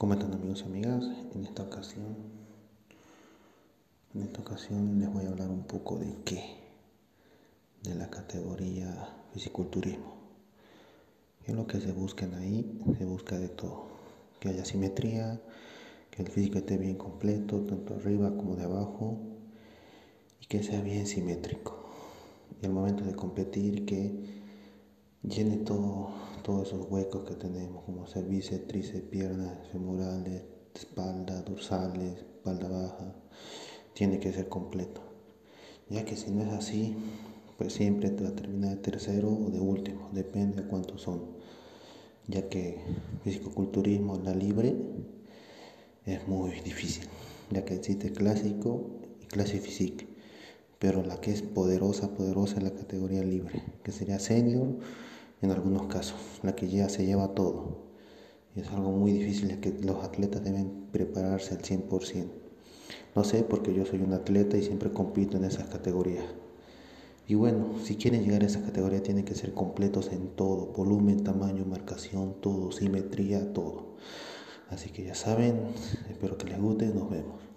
¿Cómo están amigos y amigas? En esta ocasión, en esta ocasión les voy a hablar un poco de qué, de la categoría fisiculturismo. ¿Qué es lo que se busca ahí? Se busca de todo, que haya simetría, que el físico esté bien completo, tanto arriba como de abajo, y que sea bien simétrico. Y al momento de competir, que llene todo, todos esos huecos que tenemos, como cervices, tríceps, piernas, femorales, espalda, dorsales, espalda baja, tiene que ser completo. Ya que si no es así, pues siempre te va a terminar de tercero o de último, depende de cuántos son. Ya que fisicoculturismo, la libre, es muy difícil, ya que existe clásico y clase física pero la que es poderosa, poderosa es la categoría libre, que sería senior en algunos casos, la que ya se lleva todo. Y es algo muy difícil, que los atletas deben prepararse al 100%. No sé, porque yo soy un atleta y siempre compito en esas categorías. Y bueno, si quieren llegar a esa categoría tienen que ser completos en todo, volumen, tamaño, marcación, todo, simetría, todo. Así que ya saben, espero que les guste, nos vemos.